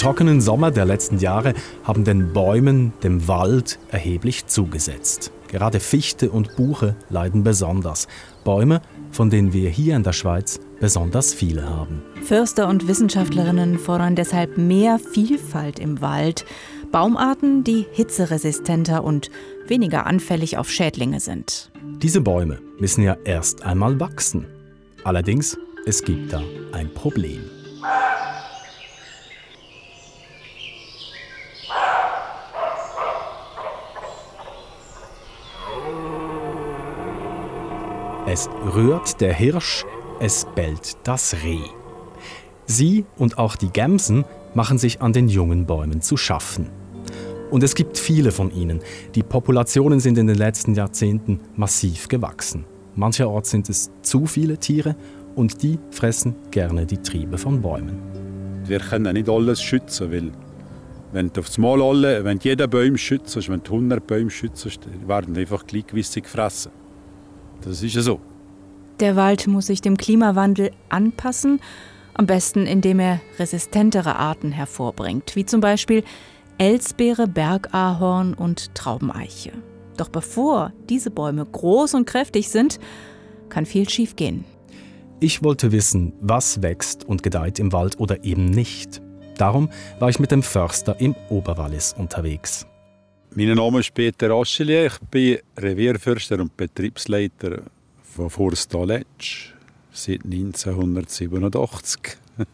trockenen Sommer der letzten Jahre haben den Bäumen, dem Wald erheblich zugesetzt. Gerade Fichte und Buche leiden besonders. Bäume, von denen wir hier in der Schweiz besonders viele haben. Förster und Wissenschaftlerinnen fordern deshalb mehr Vielfalt im Wald. Baumarten, die hitzeresistenter und weniger anfällig auf Schädlinge sind. Diese Bäume müssen ja erst einmal wachsen. Allerdings, es gibt da ein Problem. Es rührt der Hirsch, es bellt das Reh. Sie und auch die Gämsen machen sich an den jungen Bäumen zu schaffen. Und es gibt viele von ihnen. Die Populationen sind in den letzten Jahrzehnten massiv gewachsen. Mancherorts sind es zu viele Tiere und die fressen gerne die Triebe von Bäumen. Wir können nicht alles schützen, weil wenn du aufs Mal alle, wenn jeder Baum schützt, wenn du 100 Bäume schützt, werden einfach gleichmäßig gefressen. Das ist ja so. Der Wald muss sich dem Klimawandel anpassen, am besten indem er resistentere Arten hervorbringt, wie zum Beispiel Elsbeere, Bergahorn und Traubeneiche. Doch bevor diese Bäume groß und kräftig sind, kann viel schiefgehen. Ich wollte wissen, was wächst und gedeiht im Wald oder eben nicht. Darum war ich mit dem Förster im Oberwallis unterwegs. Mein Name ist Peter Ascheli, ich bin Revierförster und Betriebsleiter von Forst Aletsch seit 1987.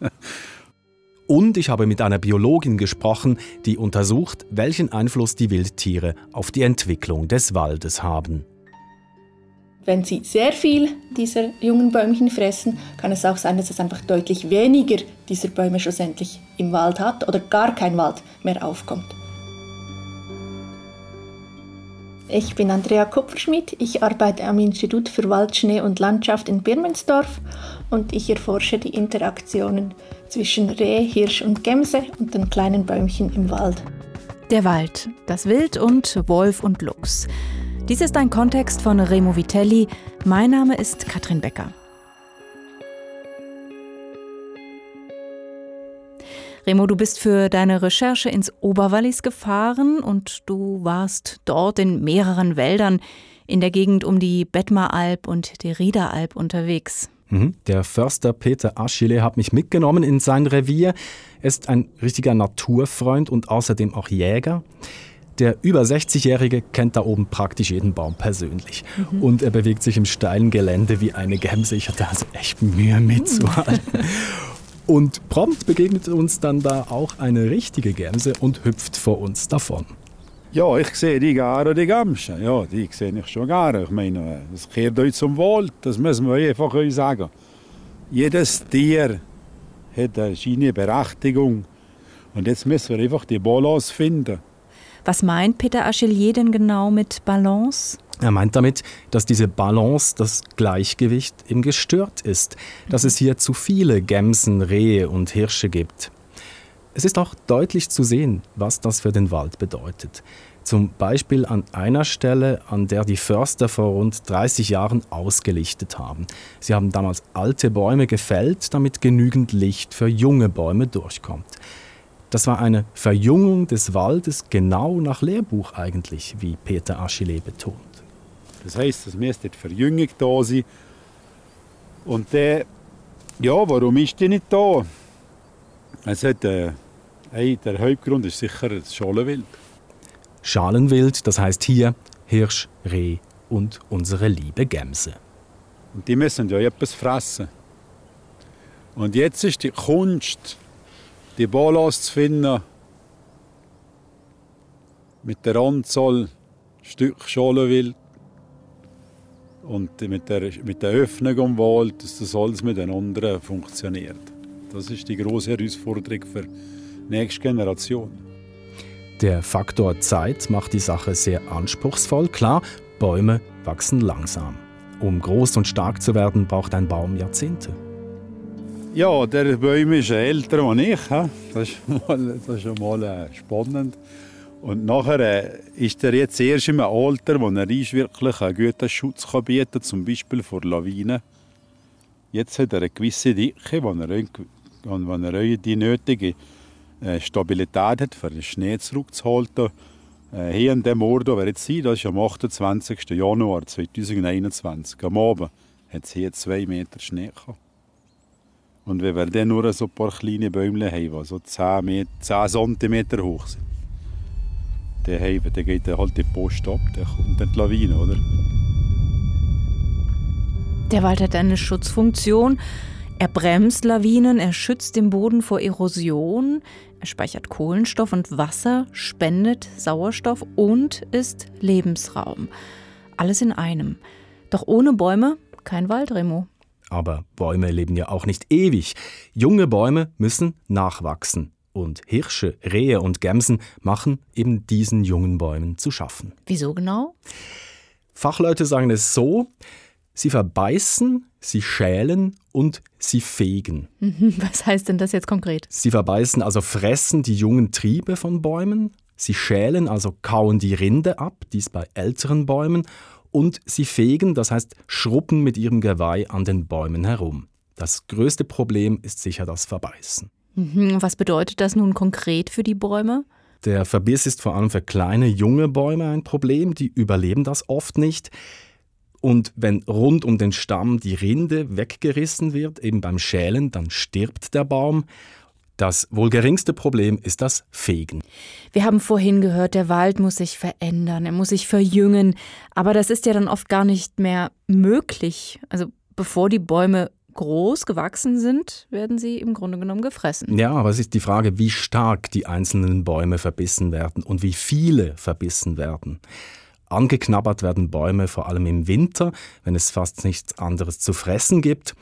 und ich habe mit einer Biologin gesprochen, die untersucht, welchen Einfluss die Wildtiere auf die Entwicklung des Waldes haben. Wenn sie sehr viel dieser jungen Bäumchen fressen, kann es auch sein, dass es einfach deutlich weniger dieser Bäume schlussendlich im Wald hat oder gar kein Wald mehr aufkommt. Ich bin Andrea Kupferschmidt. Ich arbeite am Institut für Wald, Schnee und Landschaft in Birmensdorf und ich erforsche die Interaktionen zwischen Reh, Hirsch und Gemse und den kleinen Bäumchen im Wald. Der Wald, das Wild und Wolf und Luchs. Dies ist ein Kontext von Remo Vitelli. Mein Name ist Katrin Becker. Remo, du bist für deine Recherche ins Oberwallis gefahren und du warst dort in mehreren Wäldern in der Gegend um die Bettmeralb und die Riederalb unterwegs. Mhm. Der Förster Peter Aschile hat mich mitgenommen in sein Revier. Er ist ein richtiger Naturfreund und außerdem auch Jäger. Der über 60-Jährige kennt da oben praktisch jeden Baum persönlich. Mhm. Und er bewegt sich im steilen Gelände wie eine Gämse. Ich hatte also echt Mühe mitzuhalten. Und prompt begegnet uns dann da auch eine richtige Gämse und hüpft vor uns davon. Ja, ich sehe die Gare die Gämse. Ja, die sehe ich schon gerne. Ich meine, das gehört euch zum Wohl. Das müssen wir einfach euch sagen. Jedes Tier hat eine Berechtigung. Und jetzt müssen wir einfach die Balance finden. Was meint Peter Achillier denn genau mit Balance? Er meint damit, dass diese Balance, das Gleichgewicht eben gestört ist, dass es hier zu viele Gämsen, Rehe und Hirsche gibt. Es ist auch deutlich zu sehen, was das für den Wald bedeutet. Zum Beispiel an einer Stelle, an der die Förster vor rund 30 Jahren ausgelichtet haben. Sie haben damals alte Bäume gefällt, damit genügend Licht für junge Bäume durchkommt. Das war eine Verjüngung des Waldes genau nach Lehrbuch eigentlich, wie Peter Achille betont. Das heißt, es müsste die Verjüngung da sein. Und der, ja, warum ist die nicht da? Es hat, äh, hey, der Hauptgrund ist sicher das Schalenwild. Schalenwild, das heißt hier Hirsch, Reh und unsere liebe Gämse. Und die müssen ja etwas fressen. Und jetzt ist die Kunst, die Balance zu finden mit der Anzahl Stück Schalenwild und mit der, mit der Öffnung am Wald, dass das alles miteinander funktioniert. Das ist die große Herausforderung für die nächste Generation. Der Faktor Zeit macht die Sache sehr anspruchsvoll. Klar, Bäume wachsen langsam. Um groß und stark zu werden, braucht ein Baum Jahrzehnte. Ja, der Baum ist älter als ich. Das ist, mal, das ist schon mal äh, spannend. Und nachher äh, ist er jetzt erst im Alter, wo er wirklich einen guten Schutz kann bieten kann, zum Beispiel vor Lawinen. Jetzt hat er eine gewisse Dicke, wo er, wo er die nötige äh, Stabilität hat, für den Schnee zurückzuhalten. Äh, hier in dem Ort, wo wir jetzt sind, das ist am 28. Januar 2021, am Abend, hat es hier zwei Meter Schnee gehabt. Und wenn wir dann nur so ein paar kleine Bäume haben, die so 10, Meter, 10 cm hoch sind, dann, haben, dann geht halt die Post ab, dann kommt dann die Lawine, oder? Der Wald hat eine Schutzfunktion. Er bremst Lawinen, er schützt den Boden vor Erosion, er speichert Kohlenstoff und Wasser, spendet Sauerstoff und ist Lebensraum. Alles in einem. Doch ohne Bäume kein Wald, Remo. Aber Bäume leben ja auch nicht ewig. Junge Bäume müssen nachwachsen. Und Hirsche, Rehe und Gämsen machen eben diesen jungen Bäumen zu schaffen. Wieso genau? Fachleute sagen es so, sie verbeißen, sie schälen und sie fegen. Was heißt denn das jetzt konkret? Sie verbeißen, also fressen die jungen Triebe von Bäumen, sie schälen, also kauen die Rinde ab, dies bei älteren Bäumen, und sie fegen, das heißt schruppen mit ihrem Geweih an den Bäumen herum. Das größte Problem ist sicher das Verbeißen. Mhm, was bedeutet das nun konkret für die Bäume? Der Verbiss ist vor allem für kleine, junge Bäume ein Problem, die überleben das oft nicht. Und wenn rund um den Stamm die Rinde weggerissen wird, eben beim Schälen, dann stirbt der Baum. Das wohl geringste Problem ist das Fegen. Wir haben vorhin gehört, der Wald muss sich verändern, er muss sich verjüngen, aber das ist ja dann oft gar nicht mehr möglich. Also bevor die Bäume groß gewachsen sind, werden sie im Grunde genommen gefressen. Ja, aber es ist die Frage, wie stark die einzelnen Bäume verbissen werden und wie viele verbissen werden. Angeknabbert werden Bäume vor allem im Winter, wenn es fast nichts anderes zu fressen gibt.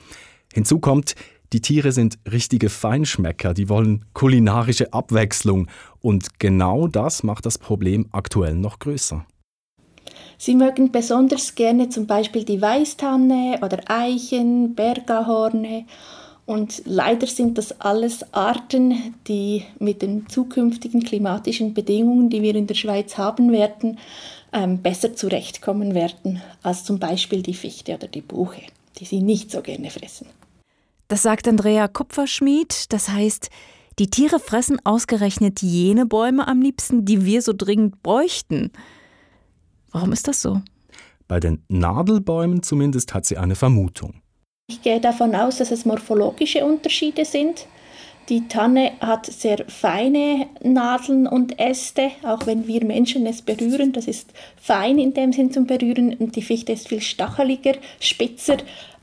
Hinzu kommt, die Tiere sind richtige Feinschmecker, die wollen kulinarische Abwechslung und genau das macht das Problem aktuell noch größer. Sie mögen besonders gerne zum Beispiel die Weißtanne oder Eichen, Bergahorne und leider sind das alles Arten, die mit den zukünftigen klimatischen Bedingungen, die wir in der Schweiz haben werden, ähm, besser zurechtkommen werden als zum Beispiel die Fichte oder die Buche, die sie nicht so gerne fressen. Das sagt Andrea Kupferschmied. Das heißt, die Tiere fressen ausgerechnet jene Bäume am liebsten, die wir so dringend bräuchten. Warum ist das so? Bei den Nadelbäumen zumindest hat sie eine Vermutung. Ich gehe davon aus, dass es morphologische Unterschiede sind. Die Tanne hat sehr feine Nadeln und Äste, auch wenn wir Menschen es berühren. Das ist fein in dem Sinn zum Berühren. Und die Fichte ist viel stacheliger, spitzer.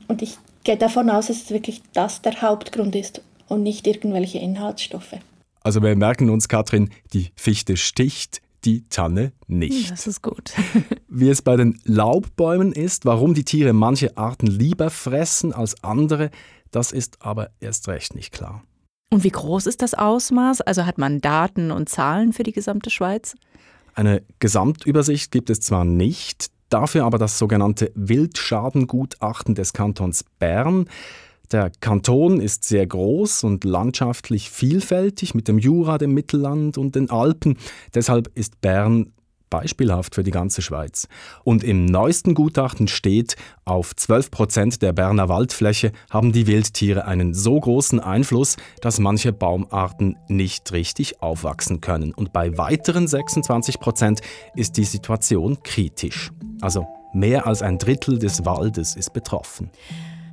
Und ich gehe davon aus, dass es wirklich das der Hauptgrund ist und nicht irgendwelche Inhaltsstoffe. Also wir merken uns, Katrin, die Fichte sticht, die Tanne nicht. Das ist gut. Wie es bei den Laubbäumen ist, warum die Tiere manche Arten lieber fressen als andere, das ist aber erst recht nicht klar. Und wie groß ist das Ausmaß? Also hat man Daten und Zahlen für die gesamte Schweiz? Eine Gesamtübersicht gibt es zwar nicht, dafür aber das sogenannte Wildschadengutachten des Kantons Bern. Der Kanton ist sehr groß und landschaftlich vielfältig mit dem Jura, dem Mittelland und den Alpen. Deshalb ist Bern beispielhaft für die ganze Schweiz. Und im neuesten Gutachten steht, auf 12 Prozent der Berner Waldfläche haben die Wildtiere einen so großen Einfluss, dass manche Baumarten nicht richtig aufwachsen können. Und bei weiteren 26 Prozent ist die Situation kritisch. Also mehr als ein Drittel des Waldes ist betroffen.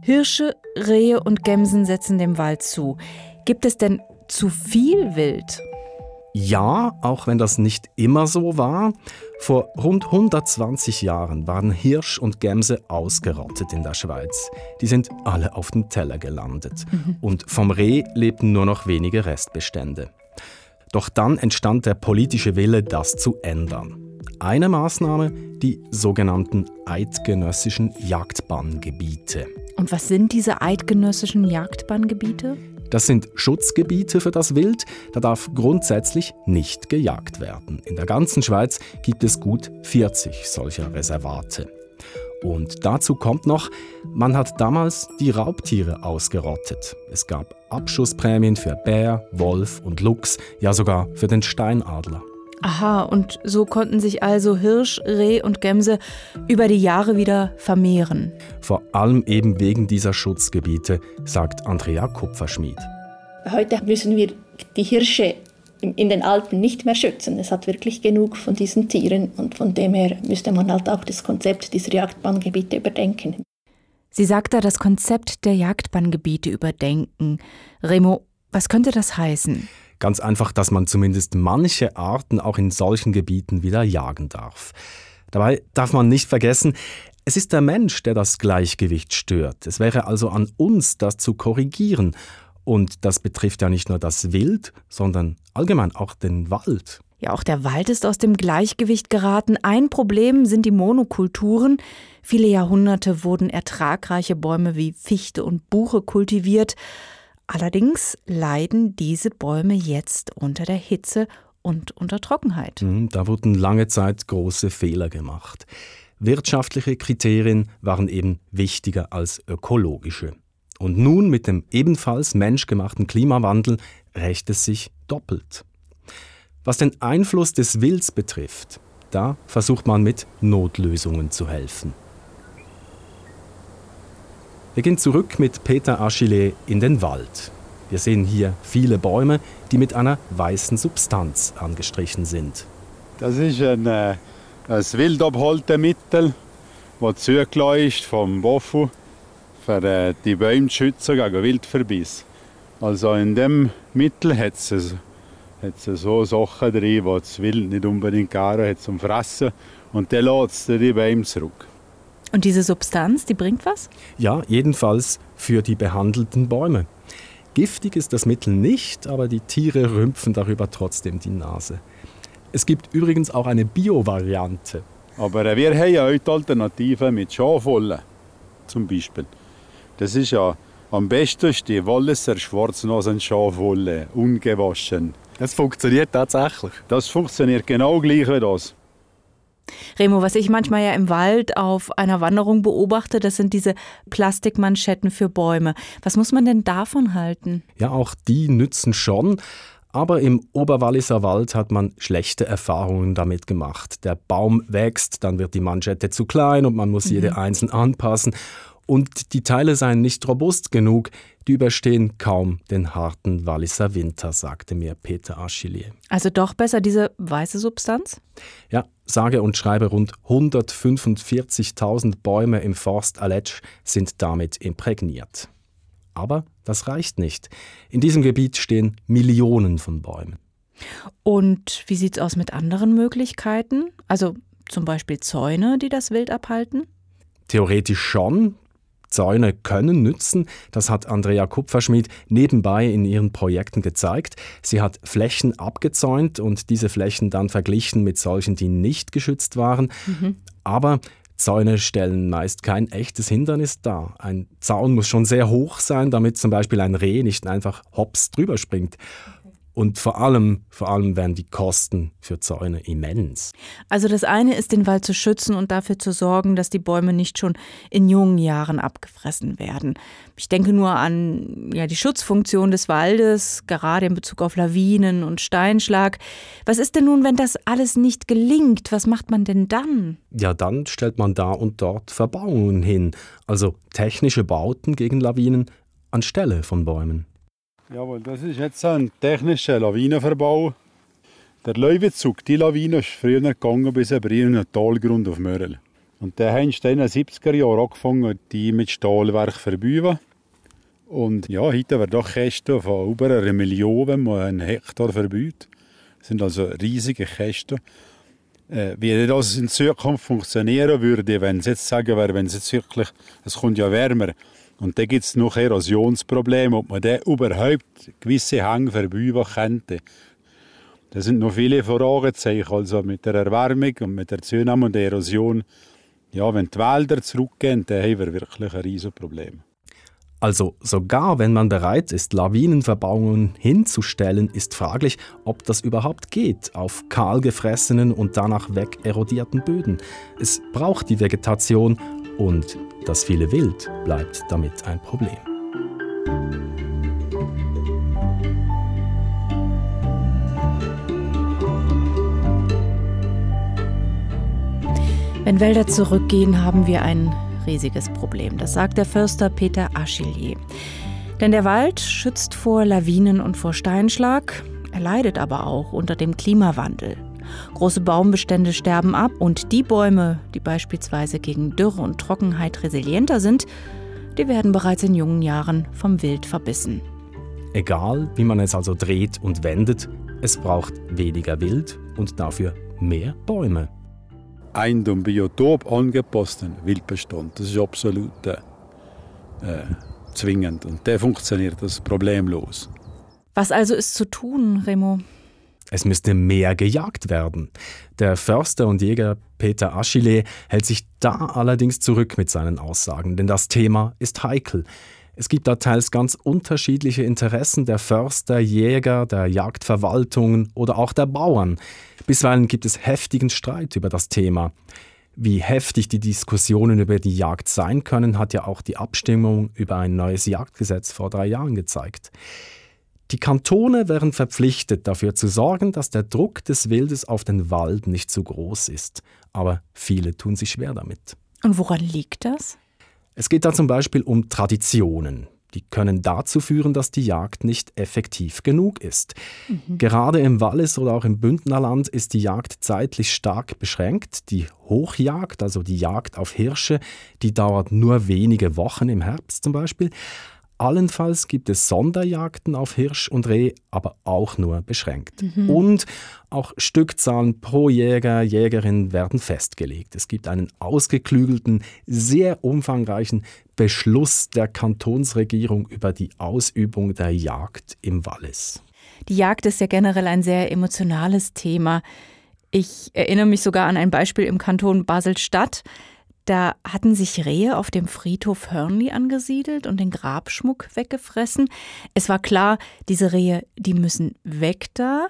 Hirsche, Rehe und Gämsen setzen dem Wald zu. Gibt es denn zu viel Wild? Ja, auch wenn das nicht immer so war. Vor rund 120 Jahren waren Hirsch und Gämse ausgerottet in der Schweiz. Die sind alle auf dem Teller gelandet. Mhm. Und vom Reh lebten nur noch wenige Restbestände. Doch dann entstand der politische Wille, das zu ändern. Eine Maßnahme, die sogenannten eidgenössischen Jagdbanngebiete. Und was sind diese eidgenössischen Jagdbanngebiete? Das sind Schutzgebiete für das Wild, da darf grundsätzlich nicht gejagt werden. In der ganzen Schweiz gibt es gut 40 solcher Reservate. Und dazu kommt noch, man hat damals die Raubtiere ausgerottet. Es gab Abschussprämien für Bär, Wolf und Luchs, ja sogar für den Steinadler. Aha, und so konnten sich also Hirsch, Reh und Gämse über die Jahre wieder vermehren. Vor allem eben wegen dieser Schutzgebiete, sagt Andrea Kupferschmied. Heute müssen wir die Hirsche in den Alpen nicht mehr schützen. Es hat wirklich genug von diesen Tieren und von dem her müsste man halt auch das Konzept dieser Jagdbahngebiete überdenken. Sie sagt da das Konzept der Jagdbahngebiete überdenken. Remo, was könnte das heißen? Ganz einfach, dass man zumindest manche Arten auch in solchen Gebieten wieder jagen darf. Dabei darf man nicht vergessen, es ist der Mensch, der das Gleichgewicht stört. Es wäre also an uns, das zu korrigieren. Und das betrifft ja nicht nur das Wild, sondern allgemein auch den Wald. Ja, auch der Wald ist aus dem Gleichgewicht geraten. Ein Problem sind die Monokulturen. Viele Jahrhunderte wurden ertragreiche Bäume wie Fichte und Buche kultiviert. Allerdings leiden diese Bäume jetzt unter der Hitze und unter Trockenheit. Mhm, da wurden lange Zeit große Fehler gemacht. Wirtschaftliche Kriterien waren eben wichtiger als ökologische. Und nun mit dem ebenfalls menschgemachten Klimawandel rächt es sich doppelt. Was den Einfluss des Wilds betrifft, da versucht man mit Notlösungen zu helfen. Wir gehen zurück mit Peter Achille in den Wald. Wir sehen hier viele Bäume, die mit einer weißen Substanz angestrichen sind. Das ist ein, äh, ein Wildabhaltemittel, das zugelassen ist vom BOFU für äh, die Bäume zu schützen gegen Wildverbiss. Also in dem Mittel hat es hat so Sachen drin, die das Wild nicht unbedingt gerne hat zum Fressen. Und dann lässt es die Bäume zurück. Und diese Substanz, die bringt was? Ja, jedenfalls für die behandelten Bäume. Giftig ist das Mittel nicht, aber die Tiere rümpfen darüber trotzdem die Nase. Es gibt übrigens auch eine Bio-Variante. Aber wir haben ja heute Alternativen mit Schafwolle zum Beispiel. Das ist ja am besten die Walliser Schwarznasen-Schafwolle, ungewaschen. Das funktioniert tatsächlich. Das funktioniert genau gleich wie das. Remo, was ich manchmal ja im Wald auf einer Wanderung beobachte, das sind diese Plastikmanschetten für Bäume. Was muss man denn davon halten? Ja, auch die nützen schon. Aber im Oberwalliser Wald hat man schlechte Erfahrungen damit gemacht. Der Baum wächst, dann wird die Manschette zu klein und man muss mhm. jede einzeln anpassen und die Teile seien nicht robust genug, die überstehen kaum den harten Walliser Winter, sagte mir Peter Achillier. Also doch besser diese weiße Substanz? Ja, sage und schreibe rund 145.000 Bäume im Forst Aletsch sind damit imprägniert. Aber das reicht nicht. In diesem Gebiet stehen Millionen von Bäumen. Und wie sieht es aus mit anderen Möglichkeiten? Also zum Beispiel Zäune, die das Wild abhalten? Theoretisch schon. Zäune können nützen. Das hat Andrea Kupferschmidt nebenbei in ihren Projekten gezeigt. Sie hat Flächen abgezäunt und diese Flächen dann verglichen mit solchen, die nicht geschützt waren. Mhm. Aber Zäune stellen meist kein echtes Hindernis dar. Ein Zaun muss schon sehr hoch sein, damit zum Beispiel ein Reh nicht einfach hops drüber springt. Und vor allem, vor allem werden die Kosten für Zäune immens. Also das eine ist, den Wald zu schützen und dafür zu sorgen, dass die Bäume nicht schon in jungen Jahren abgefressen werden. Ich denke nur an ja, die Schutzfunktion des Waldes, gerade in Bezug auf Lawinen und Steinschlag. Was ist denn nun, wenn das alles nicht gelingt? Was macht man denn dann? Ja, dann stellt man da und dort Verbauungen hin, also technische Bauten gegen Lawinen anstelle von Bäumen. Jawohl, das ist jetzt ein technischer Lawinenverbau. Der Leuwezug, die Lawine, ist früher gegangen bis über einen Talgrund auf Mörel. Und der haben in den 70er Jahren angefangen, die mit Stahlwerk zu verbauen. Und ja, heute werden doch Kästen von über einer Million, wenn man einen Hektar verbaut. Das sind also riesige Kästen. Äh, wie das in Zukunft funktionieren würde, wenn es jetzt sagen wenn es jetzt wirklich, es kommt ja wärmer, und dann gibt es noch Erosionsprobleme, ob man dann überhaupt gewisse Hänge verbauen könnte. Da sind noch viele Fragezeichen, also mit der Erwärmung und mit der Zunahme und der Erosion. Ja, wenn die Wälder zurückgehen, dann haben wir wirklich ein riesiges Problem. Also sogar wenn man bereit ist, Lawinenverbauungen hinzustellen, ist fraglich, ob das überhaupt geht auf kahlgefressenen und danach wegerodierten Böden. Es braucht die Vegetation und das viele Wild bleibt damit ein Problem. Wenn Wälder zurückgehen, haben wir ein riesiges Problem. Das sagt der Förster Peter Achillier. Denn der Wald schützt vor Lawinen und vor Steinschlag. Er leidet aber auch unter dem Klimawandel. Große Baumbestände sterben ab und die Bäume, die beispielsweise gegen Dürre und Trockenheit resilienter sind, die werden bereits in jungen Jahren vom Wild verbissen. Egal, wie man es also dreht und wendet, es braucht weniger Wild und dafür mehr Bäume. Ein dem Biotop angepassten Wildbestand, das ist absolut äh, zwingend und der funktioniert das problemlos. Was also ist zu tun, Remo? Es müsste mehr gejagt werden. Der Förster und Jäger Peter Achille hält sich da allerdings zurück mit seinen Aussagen, denn das Thema ist heikel. Es gibt da teils ganz unterschiedliche Interessen der Förster, Jäger, der Jagdverwaltungen oder auch der Bauern. Bisweilen gibt es heftigen Streit über das Thema. Wie heftig die Diskussionen über die Jagd sein können, hat ja auch die Abstimmung über ein neues Jagdgesetz vor drei Jahren gezeigt. Die Kantone wären verpflichtet, dafür zu sorgen, dass der Druck des Wildes auf den Wald nicht zu groß ist. Aber viele tun sich schwer damit. Und woran liegt das? Es geht da zum Beispiel um Traditionen. Die können dazu führen, dass die Jagd nicht effektiv genug ist. Mhm. Gerade im Wallis oder auch im Bündnerland ist die Jagd zeitlich stark beschränkt. Die Hochjagd, also die Jagd auf Hirsche, die dauert nur wenige Wochen im Herbst zum Beispiel. Allenfalls gibt es Sonderjagden auf Hirsch und Reh, aber auch nur beschränkt. Mhm. Und auch Stückzahlen pro Jäger, Jägerin werden festgelegt. Es gibt einen ausgeklügelten, sehr umfangreichen Beschluss der Kantonsregierung über die Ausübung der Jagd im Wallis. Die Jagd ist ja generell ein sehr emotionales Thema. Ich erinnere mich sogar an ein Beispiel im Kanton Basel-Stadt. Da hatten sich Rehe auf dem Friedhof Hörnli angesiedelt und den Grabschmuck weggefressen. Es war klar, diese Rehe, die müssen weg da.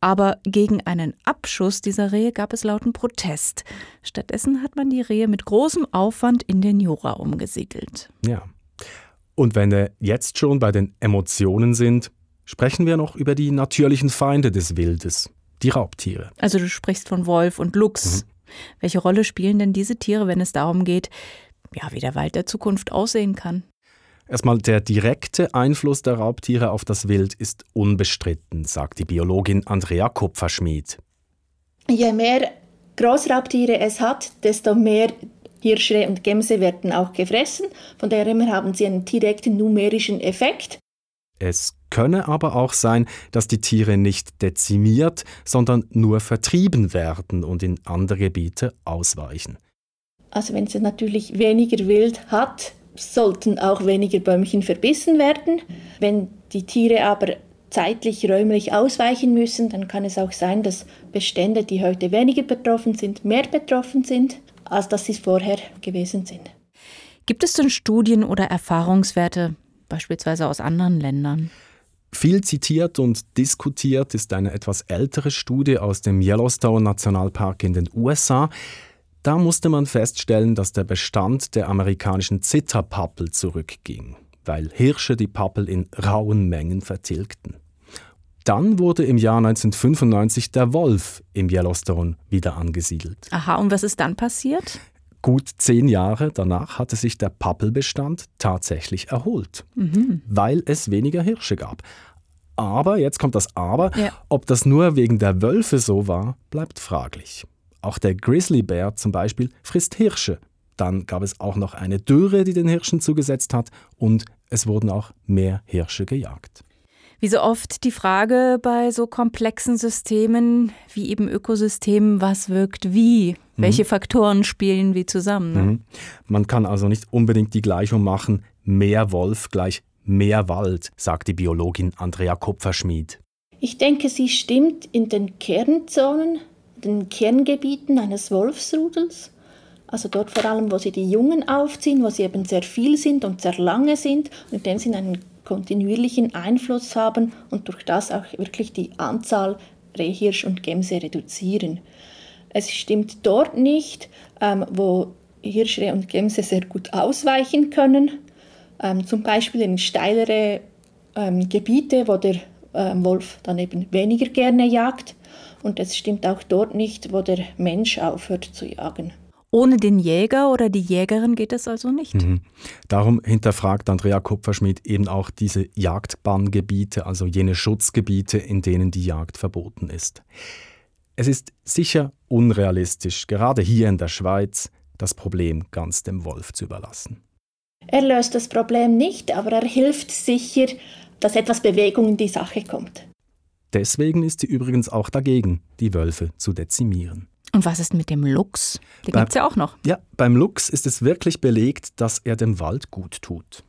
Aber gegen einen Abschuss dieser Rehe gab es lauten Protest. Stattdessen hat man die Rehe mit großem Aufwand in den Jura umgesiedelt. Ja. Und wenn wir jetzt schon bei den Emotionen sind, sprechen wir noch über die natürlichen Feinde des Wildes, die Raubtiere. Also du sprichst von Wolf und Luchs. Mhm. Welche Rolle spielen denn diese Tiere, wenn es darum geht, ja, wie der Wald der Zukunft aussehen kann? Erstmal der direkte Einfluss der Raubtiere auf das Wild ist unbestritten, sagt die Biologin Andrea Kupferschmied. Je mehr Großraubtiere es hat, desto mehr Hirsche und Gämse werden auch gefressen. Von daher haben sie einen direkten numerischen Effekt. Es könne aber auch sein, dass die Tiere nicht dezimiert, sondern nur vertrieben werden und in andere Gebiete ausweichen. Also wenn es natürlich weniger Wild hat, sollten auch weniger Bäumchen verbissen werden. Wenn die Tiere aber zeitlich, räumlich ausweichen müssen, dann kann es auch sein, dass Bestände, die heute weniger betroffen sind, mehr betroffen sind, als dass sie vorher gewesen sind. Gibt es denn Studien oder Erfahrungswerte, beispielsweise aus anderen Ländern? Viel zitiert und diskutiert ist eine etwas ältere Studie aus dem Yellowstone Nationalpark in den USA. Da musste man feststellen, dass der Bestand der amerikanischen Zitterpappel zurückging, weil Hirsche die Pappel in rauen Mengen vertilgten. Dann wurde im Jahr 1995 der Wolf im Yellowstone wieder angesiedelt. Aha, und was ist dann passiert? Gut zehn Jahre danach hatte sich der Pappelbestand tatsächlich erholt, mhm. weil es weniger Hirsche gab. Aber, jetzt kommt das Aber, ja. ob das nur wegen der Wölfe so war, bleibt fraglich. Auch der Grizzlybär zum Beispiel frisst Hirsche. Dann gab es auch noch eine Dürre, die den Hirschen zugesetzt hat und es wurden auch mehr Hirsche gejagt. Wie so oft die Frage bei so komplexen Systemen wie eben Ökosystemen, was wirkt wie? Mhm. Welche Faktoren spielen wie zusammen? Ne? Mhm. Man kann also nicht unbedingt die Gleichung machen, mehr Wolf gleich mehr Wald, sagt die Biologin Andrea Kupferschmied. Ich denke, sie stimmt in den Kernzonen, den Kerngebieten eines Wolfsrudels. Also dort vor allem, wo sie die Jungen aufziehen, wo sie eben sehr viel sind und sehr lange sind und in dem Sinne einen kontinuierlichen Einfluss haben und durch das auch wirklich die Anzahl Rehhirsch und Gämse reduzieren. Es stimmt dort nicht, ähm, wo Hirsche und Gämse sehr gut ausweichen können, ähm, zum Beispiel in steilere ähm, Gebiete, wo der Wolf dann eben weniger gerne jagt. Und es stimmt auch dort nicht, wo der Mensch aufhört zu jagen. Ohne den Jäger oder die Jägerin geht es also nicht. Mhm. Darum hinterfragt Andrea Kupferschmidt eben auch diese Jagdbanngebiete, also jene Schutzgebiete, in denen die Jagd verboten ist. Es ist sicher unrealistisch, gerade hier in der Schweiz, das Problem ganz dem Wolf zu überlassen. Er löst das Problem nicht, aber er hilft sicher, dass etwas Bewegung in die Sache kommt. Deswegen ist sie übrigens auch dagegen, die Wölfe zu dezimieren. Und was ist mit dem Luchs? Den gibt es ja auch noch. Ja, beim Luchs ist es wirklich belegt, dass er dem Wald gut tut.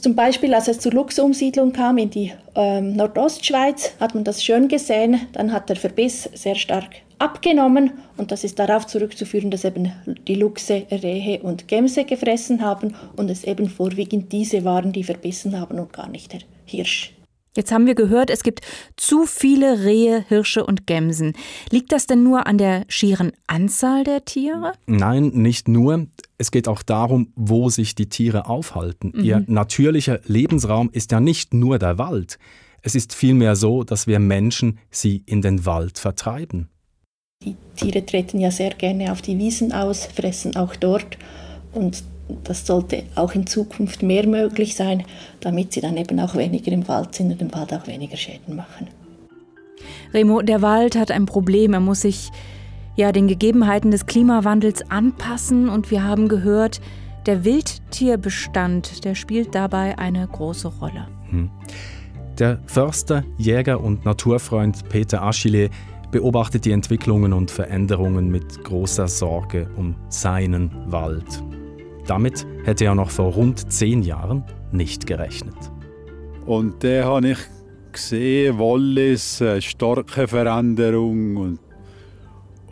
Zum Beispiel, als es zur Luchsumsiedlung kam in die ähm, Nordostschweiz, hat man das schön gesehen. Dann hat der Verbiss sehr stark abgenommen und das ist darauf zurückzuführen, dass eben die Luchse Rehe und Gämse gefressen haben und es eben vorwiegend diese waren, die verbissen haben und gar nicht der Hirsch. Jetzt haben wir gehört, es gibt zu viele Rehe, Hirsche und Gämsen. Liegt das denn nur an der schieren Anzahl der Tiere? Nein, nicht nur. Es geht auch darum, wo sich die Tiere aufhalten. Mhm. Ihr natürlicher Lebensraum ist ja nicht nur der Wald. Es ist vielmehr so, dass wir Menschen sie in den Wald vertreiben. Die Tiere treten ja sehr gerne auf die Wiesen aus, fressen auch dort. Und das sollte auch in Zukunft mehr möglich sein, damit sie dann eben auch weniger im Wald sind und im Wald auch weniger Schäden machen. Remo, der Wald hat ein Problem. Er muss sich ja den Gegebenheiten des Klimawandels anpassen und wir haben gehört, der Wildtierbestand, der spielt dabei eine große Rolle. Hm. Der Förster, Jäger und Naturfreund Peter Aschile beobachtet die Entwicklungen und Veränderungen mit großer Sorge um seinen Wald. Damit hätte er noch vor rund zehn Jahren nicht gerechnet. Und da habe ich gesehen, Wallis, eine starke Veränderung. Und,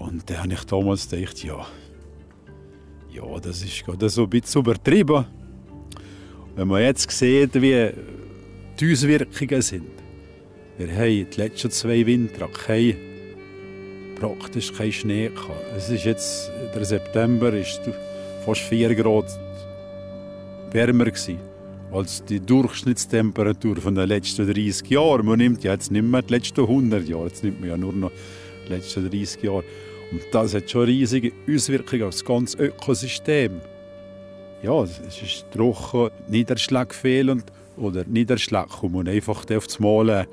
und da habe ich damals gedacht, ja, ja, das ist gerade so ein bisschen übertrieben. Wenn man jetzt sieht, wie die Auswirkungen sind. Wir haben die letzten zwei Winter kein, praktisch keinen Schnee gehabt. Es ist jetzt, der September ist fast 4 Grad wärmer gewesen als die Durchschnittstemperatur von den letzten 30 Jahren. Man nimmt ja jetzt nicht mehr die letzten 100 Jahre, jetzt nimmt man ja nur noch die letzten 30 Jahre. Und das hat schon riesige Auswirkungen auf das ganze Ökosystem. Ja, es ist trocken, Niederschlag fehlen oder Niederschlag kommen einfach auf das Mal, äh,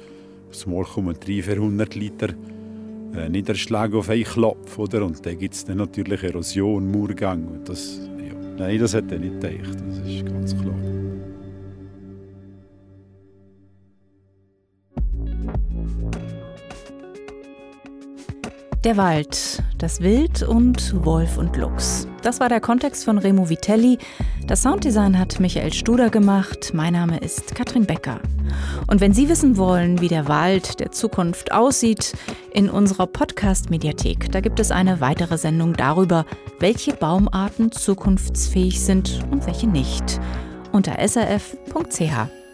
aufs Mal kommen 300, 400 Liter Niederschlag auf einen Klopf, oder? Und dann gibt es dann natürlich Erosion, Murgang. Das, ja. Nein, das hat er nicht gedacht, das ist ganz klar. Der Wald, das Wild und Wolf und Luchs. Das war der Kontext von Remo Vitelli. Das Sounddesign hat Michael Studer gemacht. Mein Name ist Katrin Becker. Und wenn Sie wissen wollen, wie der Wald der Zukunft aussieht, in unserer Podcast-Mediathek, da gibt es eine weitere Sendung darüber, welche Baumarten zukunftsfähig sind und welche nicht. Unter srf.ch.